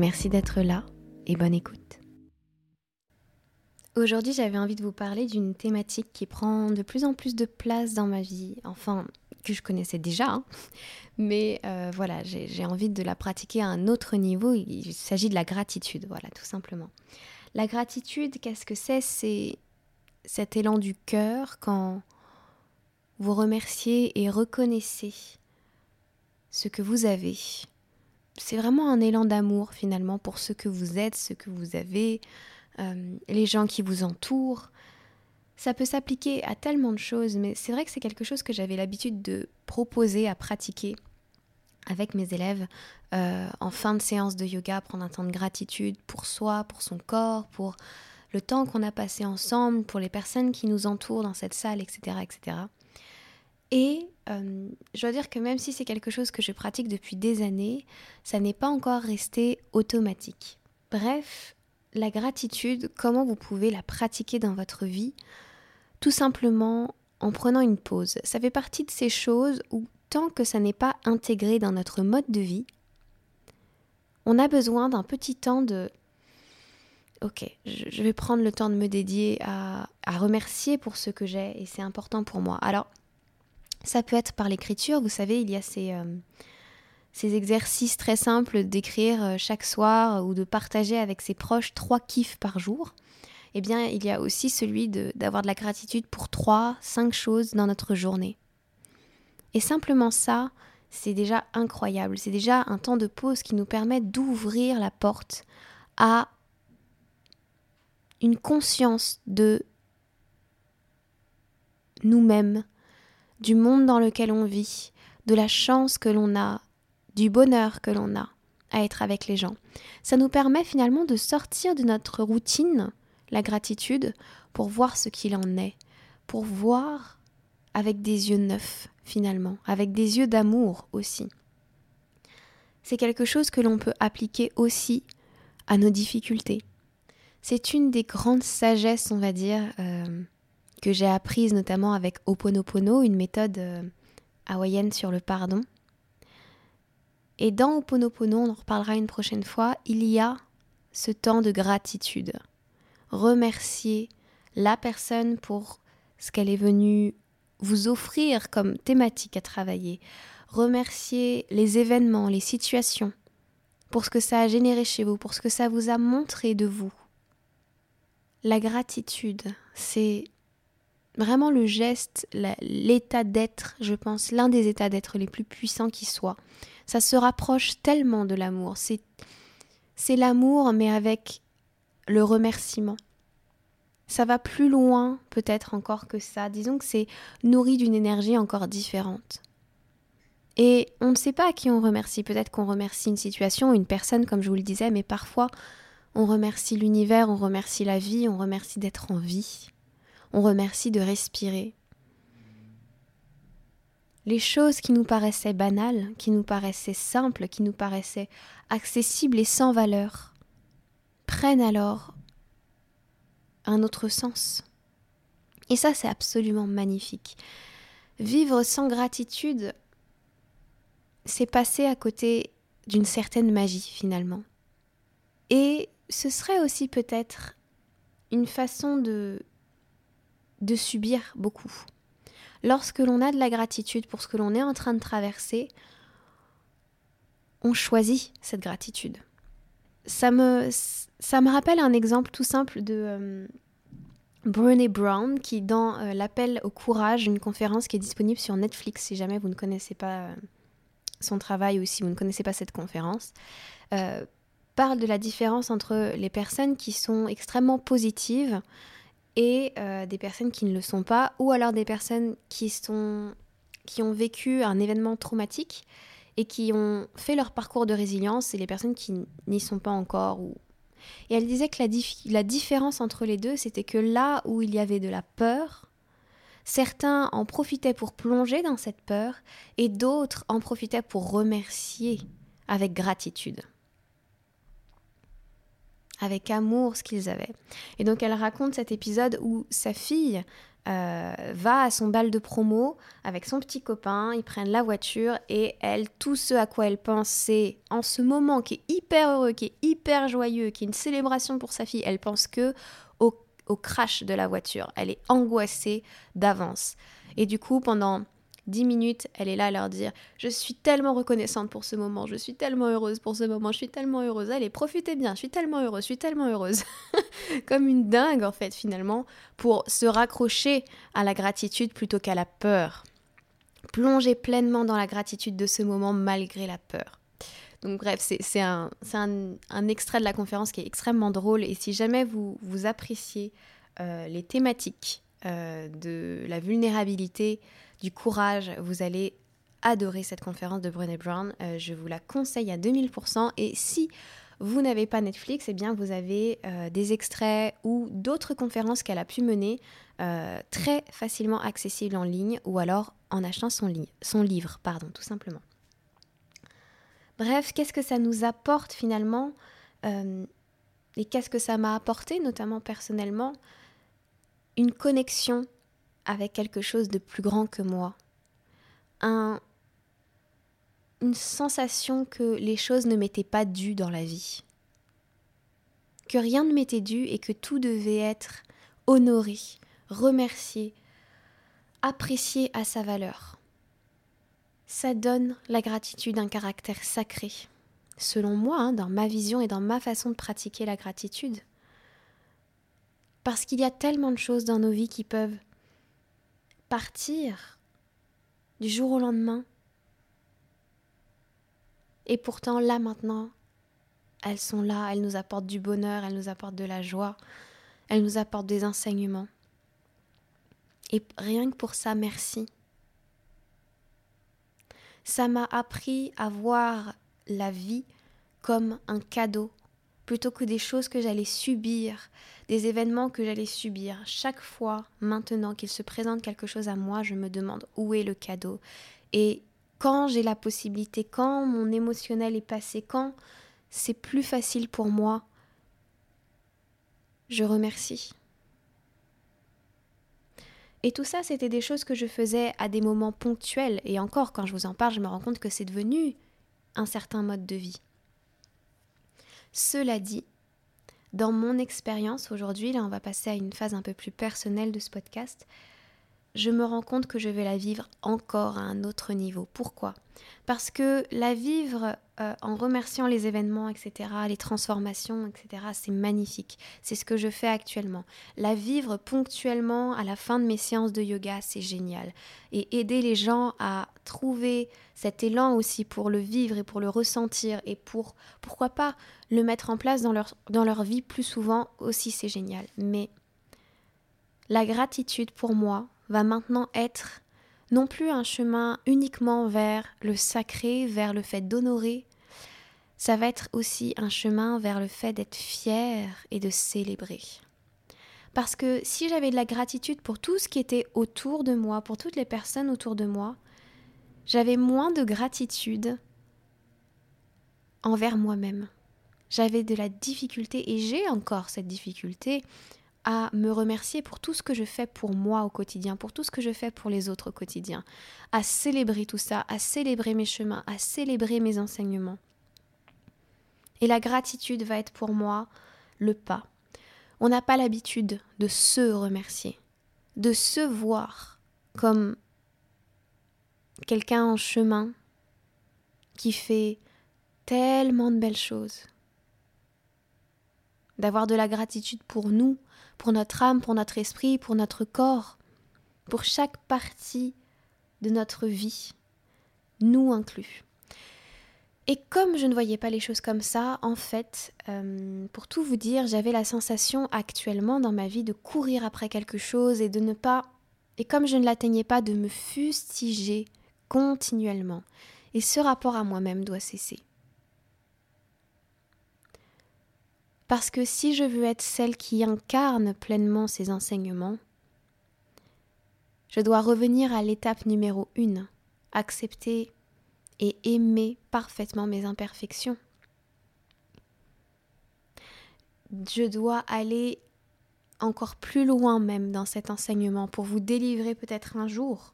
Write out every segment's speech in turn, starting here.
Merci d'être là et bonne écoute. Aujourd'hui, j'avais envie de vous parler d'une thématique qui prend de plus en plus de place dans ma vie, enfin, que je connaissais déjà, hein. mais euh, voilà, j'ai envie de la pratiquer à un autre niveau. Il s'agit de la gratitude, voilà, tout simplement. La gratitude, qu'est-ce que c'est? C'est cet élan du cœur quand vous remerciez et reconnaissez ce que vous avez, c'est vraiment un élan d'amour finalement pour ce que vous êtes, ce que vous avez, euh, les gens qui vous entourent. Ça peut s'appliquer à tellement de choses, mais c'est vrai que c'est quelque chose que j'avais l'habitude de proposer à pratiquer avec mes élèves euh, en fin de séance de yoga, prendre un temps de gratitude pour soi, pour son corps, pour le temps qu'on a passé ensemble, pour les personnes qui nous entourent dans cette salle, etc. etc. Et euh, je dois dire que même si c'est quelque chose que je pratique depuis des années, ça n'est pas encore resté automatique. Bref, la gratitude, comment vous pouvez la pratiquer dans votre vie? Tout simplement en prenant une pause. Ça fait partie de ces choses où tant que ça n'est pas intégré dans notre mode de vie, on a besoin d'un petit temps de ok, je vais prendre le temps de me dédier à, à remercier pour ce que j'ai et c'est important pour moi. Alors, ça peut être par l'écriture, vous savez, il y a ces, euh, ces exercices très simples d'écrire euh, chaque soir ou de partager avec ses proches trois kiffs par jour. Eh bien, il y a aussi celui d'avoir de, la gratitude pour trois, cinq choses dans notre journée. Et simplement ça, c'est déjà incroyable. C'est déjà un temps de pause qui nous permet d'ouvrir la porte à une conscience de nous-mêmes, du monde dans lequel on vit, de la chance que l'on a, du bonheur que l'on a à être avec les gens. Ça nous permet finalement de sortir de notre routine, la gratitude, pour voir ce qu'il en est, pour voir avec des yeux neufs finalement, avec des yeux d'amour aussi. C'est quelque chose que l'on peut appliquer aussi à nos difficultés. C'est une des grandes sagesses, on va dire, euh, que j'ai apprise notamment avec Oponopono, une méthode euh, hawaïenne sur le pardon. Et dans Oponopono, on en reparlera une prochaine fois, il y a ce temps de gratitude. Remercier la personne pour ce qu'elle est venue vous offrir comme thématique à travailler. Remercier les événements, les situations, pour ce que ça a généré chez vous, pour ce que ça vous a montré de vous. La gratitude, c'est vraiment le geste, l'état d'être, je pense, l'un des états d'être les plus puissants qui soit. Ça se rapproche tellement de l'amour. C'est, c'est l'amour, mais avec le remerciement. Ça va plus loin, peut-être encore que ça. Disons que c'est nourri d'une énergie encore différente. Et on ne sait pas à qui on remercie. Peut-être qu'on remercie une situation, une personne, comme je vous le disais, mais parfois on remercie l'univers, on remercie la vie, on remercie d'être en vie on remercie de respirer. Les choses qui nous paraissaient banales, qui nous paraissaient simples, qui nous paraissaient accessibles et sans valeur, prennent alors un autre sens. Et ça, c'est absolument magnifique. Vivre sans gratitude, c'est passer à côté d'une certaine magie finalement. Et ce serait aussi peut-être une façon de de subir beaucoup. Lorsque l'on a de la gratitude pour ce que l'on est en train de traverser, on choisit cette gratitude. Ça me, ça me rappelle un exemple tout simple de euh, Brené Brown qui, dans euh, l'appel au courage, une conférence qui est disponible sur Netflix si jamais vous ne connaissez pas euh, son travail ou si vous ne connaissez pas cette conférence, parle de la différence entre les personnes qui sont extrêmement positives, et euh, des personnes qui ne le sont pas, ou alors des personnes qui, sont, qui ont vécu un événement traumatique et qui ont fait leur parcours de résilience et les personnes qui n'y sont pas encore. Ou... Et elle disait que la, la différence entre les deux, c'était que là où il y avait de la peur, certains en profitaient pour plonger dans cette peur et d'autres en profitaient pour remercier avec gratitude avec amour ce qu'ils avaient. Et donc elle raconte cet épisode où sa fille euh, va à son bal de promo avec son petit copain, ils prennent la voiture et elle, tout ce à quoi elle pense, c'est en ce moment qui est hyper heureux, qui est hyper joyeux, qui est une célébration pour sa fille, elle pense que au, au crash de la voiture. Elle est angoissée d'avance. Et du coup, pendant dix minutes, elle est là à leur dire Je suis tellement reconnaissante pour ce moment, je suis tellement heureuse pour ce moment, je suis tellement heureuse. Allez, profitez bien, je suis tellement heureuse, je suis tellement heureuse. Comme une dingue, en fait, finalement, pour se raccrocher à la gratitude plutôt qu'à la peur. Plonger pleinement dans la gratitude de ce moment malgré la peur. Donc bref, c'est un, un, extrait de la conférence qui est extrêmement drôle et si jamais vous, vous appréciez euh, les thématiques euh, de la vulnérabilité, du courage. Vous allez adorer cette conférence de Brené Brown. Euh, je vous la conseille à 2000%. Et si vous n'avez pas Netflix, eh bien vous avez euh, des extraits ou d'autres conférences qu'elle a pu mener euh, très facilement accessibles en ligne ou alors en achetant son, son livre, pardon, tout simplement. Bref, qu'est-ce que ça nous apporte finalement? Et qu'est-ce que ça m'a apporté, notamment personnellement? Une connexion avec quelque chose de plus grand que moi. Un, une sensation que les choses ne m'étaient pas dues dans la vie. Que rien ne m'était dû et que tout devait être honoré, remercié, apprécié à sa valeur. Ça donne la gratitude un caractère sacré, selon moi, hein, dans ma vision et dans ma façon de pratiquer la gratitude. Parce qu'il y a tellement de choses dans nos vies qui peuvent partir du jour au lendemain. Et pourtant, là maintenant, elles sont là, elles nous apportent du bonheur, elles nous apportent de la joie, elles nous apportent des enseignements. Et rien que pour ça, merci. Ça m'a appris à voir la vie comme un cadeau plutôt que des choses que j'allais subir, des événements que j'allais subir. Chaque fois, maintenant qu'il se présente quelque chose à moi, je me demande où est le cadeau. Et quand j'ai la possibilité, quand mon émotionnel est passé, quand c'est plus facile pour moi, je remercie. Et tout ça, c'était des choses que je faisais à des moments ponctuels. Et encore, quand je vous en parle, je me rends compte que c'est devenu un certain mode de vie. Cela dit, dans mon expérience aujourd'hui, là on va passer à une phase un peu plus personnelle de ce podcast, je me rends compte que je vais la vivre encore à un autre niveau. Pourquoi? Parce que la vivre euh, en remerciant les événements, etc., les transformations, etc., c'est magnifique. C'est ce que je fais actuellement. La vivre ponctuellement à la fin de mes séances de yoga, c'est génial. Et aider les gens à trouver cet élan aussi pour le vivre et pour le ressentir et pour, pourquoi pas, le mettre en place dans leur, dans leur vie plus souvent aussi, c'est génial. Mais la gratitude pour moi, va maintenant être non plus un chemin uniquement vers le sacré, vers le fait d'honorer, ça va être aussi un chemin vers le fait d'être fier et de célébrer. Parce que si j'avais de la gratitude pour tout ce qui était autour de moi, pour toutes les personnes autour de moi, j'avais moins de gratitude envers moi-même. J'avais de la difficulté, et j'ai encore cette difficulté, à me remercier pour tout ce que je fais pour moi au quotidien, pour tout ce que je fais pour les autres au quotidien, à célébrer tout ça, à célébrer mes chemins, à célébrer mes enseignements. Et la gratitude va être pour moi le pas. On n'a pas l'habitude de se remercier, de se voir comme quelqu'un en chemin qui fait tellement de belles choses. D'avoir de la gratitude pour nous, pour notre âme, pour notre esprit, pour notre corps, pour chaque partie de notre vie, nous inclus. Et comme je ne voyais pas les choses comme ça, en fait, euh, pour tout vous dire, j'avais la sensation actuellement dans ma vie de courir après quelque chose et de ne pas, et comme je ne l'atteignais pas, de me fustiger continuellement. Et ce rapport à moi-même doit cesser. Parce que si je veux être celle qui incarne pleinement ces enseignements, je dois revenir à l'étape numéro une, accepter et aimer parfaitement mes imperfections. Je dois aller encore plus loin même dans cet enseignement pour vous délivrer peut-être un jour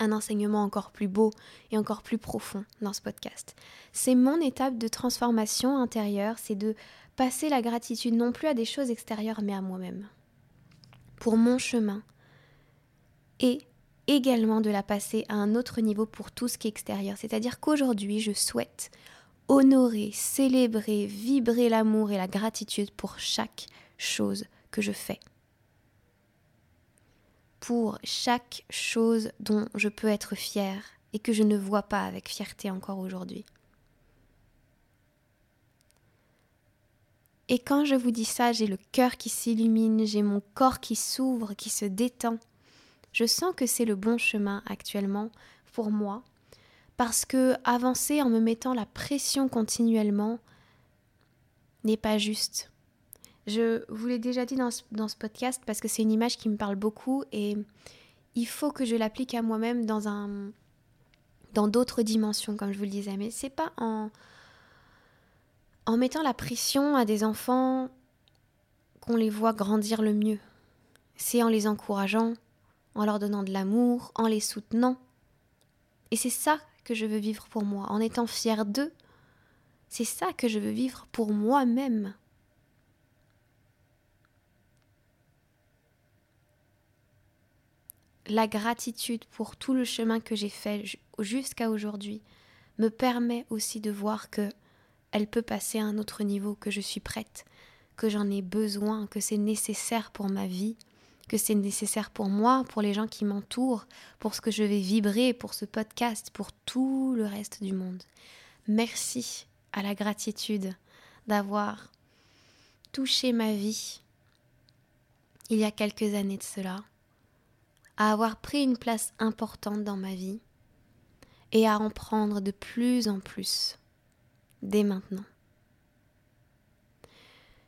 un enseignement encore plus beau et encore plus profond dans ce podcast. C'est mon étape de transformation intérieure, c'est de passer la gratitude non plus à des choses extérieures mais à moi-même, pour mon chemin, et également de la passer à un autre niveau pour tout ce qui est extérieur. C'est-à-dire qu'aujourd'hui, je souhaite honorer, célébrer, vibrer l'amour et la gratitude pour chaque chose que je fais. Pour chaque chose dont je peux être fière et que je ne vois pas avec fierté encore aujourd'hui. Et quand je vous dis ça, j'ai le cœur qui s'illumine, j'ai mon corps qui s'ouvre, qui se détend. Je sens que c'est le bon chemin actuellement pour moi parce que avancer en me mettant la pression continuellement n'est pas juste. Je vous l'ai déjà dit dans ce, dans ce podcast parce que c'est une image qui me parle beaucoup et il faut que je l'applique à moi-même dans un dans d'autres dimensions comme je vous le disais mais c'est pas en en mettant la pression à des enfants qu'on les voit grandir le mieux. C'est en les encourageant, en leur donnant de l'amour, en les soutenant. Et c'est ça que je veux vivre pour moi, en étant fière d'eux. C'est ça que je veux vivre pour moi-même. La gratitude pour tout le chemin que j'ai fait jusqu'à aujourd'hui me permet aussi de voir que elle peut passer à un autre niveau, que je suis prête, que j'en ai besoin, que c'est nécessaire pour ma vie que c'est nécessaire pour moi, pour les gens qui m'entourent, pour ce que je vais vibrer, pour ce podcast, pour tout le reste du monde. Merci à la gratitude d'avoir touché ma vie il y a quelques années de cela, à avoir pris une place importante dans ma vie et à en prendre de plus en plus dès maintenant.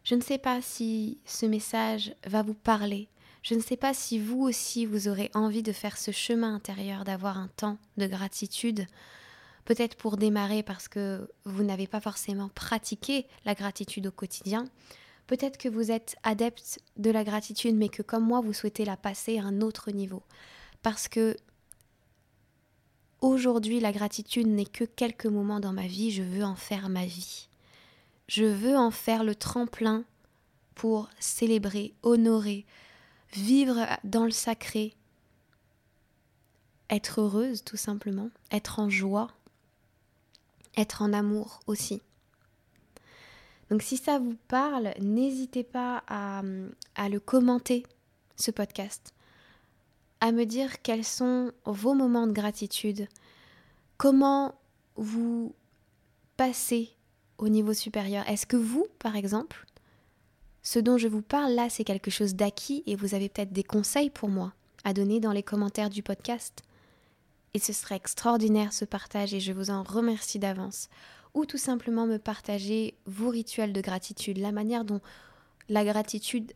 Je ne sais pas si ce message va vous parler, je ne sais pas si vous aussi vous aurez envie de faire ce chemin intérieur, d'avoir un temps de gratitude, peut-être pour démarrer parce que vous n'avez pas forcément pratiqué la gratitude au quotidien, peut-être que vous êtes adepte de la gratitude mais que comme moi vous souhaitez la passer à un autre niveau. Parce que aujourd'hui la gratitude n'est que quelques moments dans ma vie, je veux en faire ma vie. Je veux en faire le tremplin pour célébrer, honorer, vivre dans le sacré, être heureuse tout simplement, être en joie, être en amour aussi. Donc si ça vous parle, n'hésitez pas à, le commenter, ce podcast, à me dire quels sont vos moments de gratitude, comment vous passez au niveau supérieur. Est-ce que vous, par exemple, ce dont je vous parle là, c'est quelque chose d'acquis et vous avez peut-être des conseils pour moi à donner dans les commentaires du podcast? Et ce serait extraordinaire ce partage et je vous en remercie d'avance. Ou tout simplement me partager vos rituels de gratitude, la manière dont la gratitude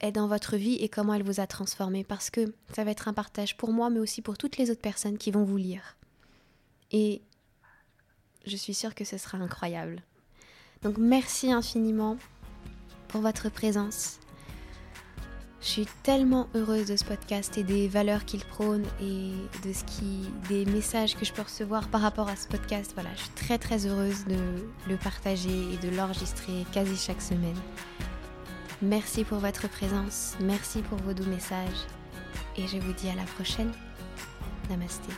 est dans votre vie et comment elle vous a transformé. Parce que ça va être un partage pour moi, mais aussi pour toutes les autres personnes qui vont vous lire. Et je suis sûre que ce sera incroyable. Donc merci infiniment pour votre présence. Je suis tellement heureuse de ce podcast et des valeurs qu'il prône et de ce qui, des messages que je peux recevoir par rapport à ce podcast. Voilà, je suis très très heureuse de le partager et de l'enregistrer quasi chaque semaine. Merci pour votre présence, merci pour vos doux messages et je vous dis à la prochaine. Namasté.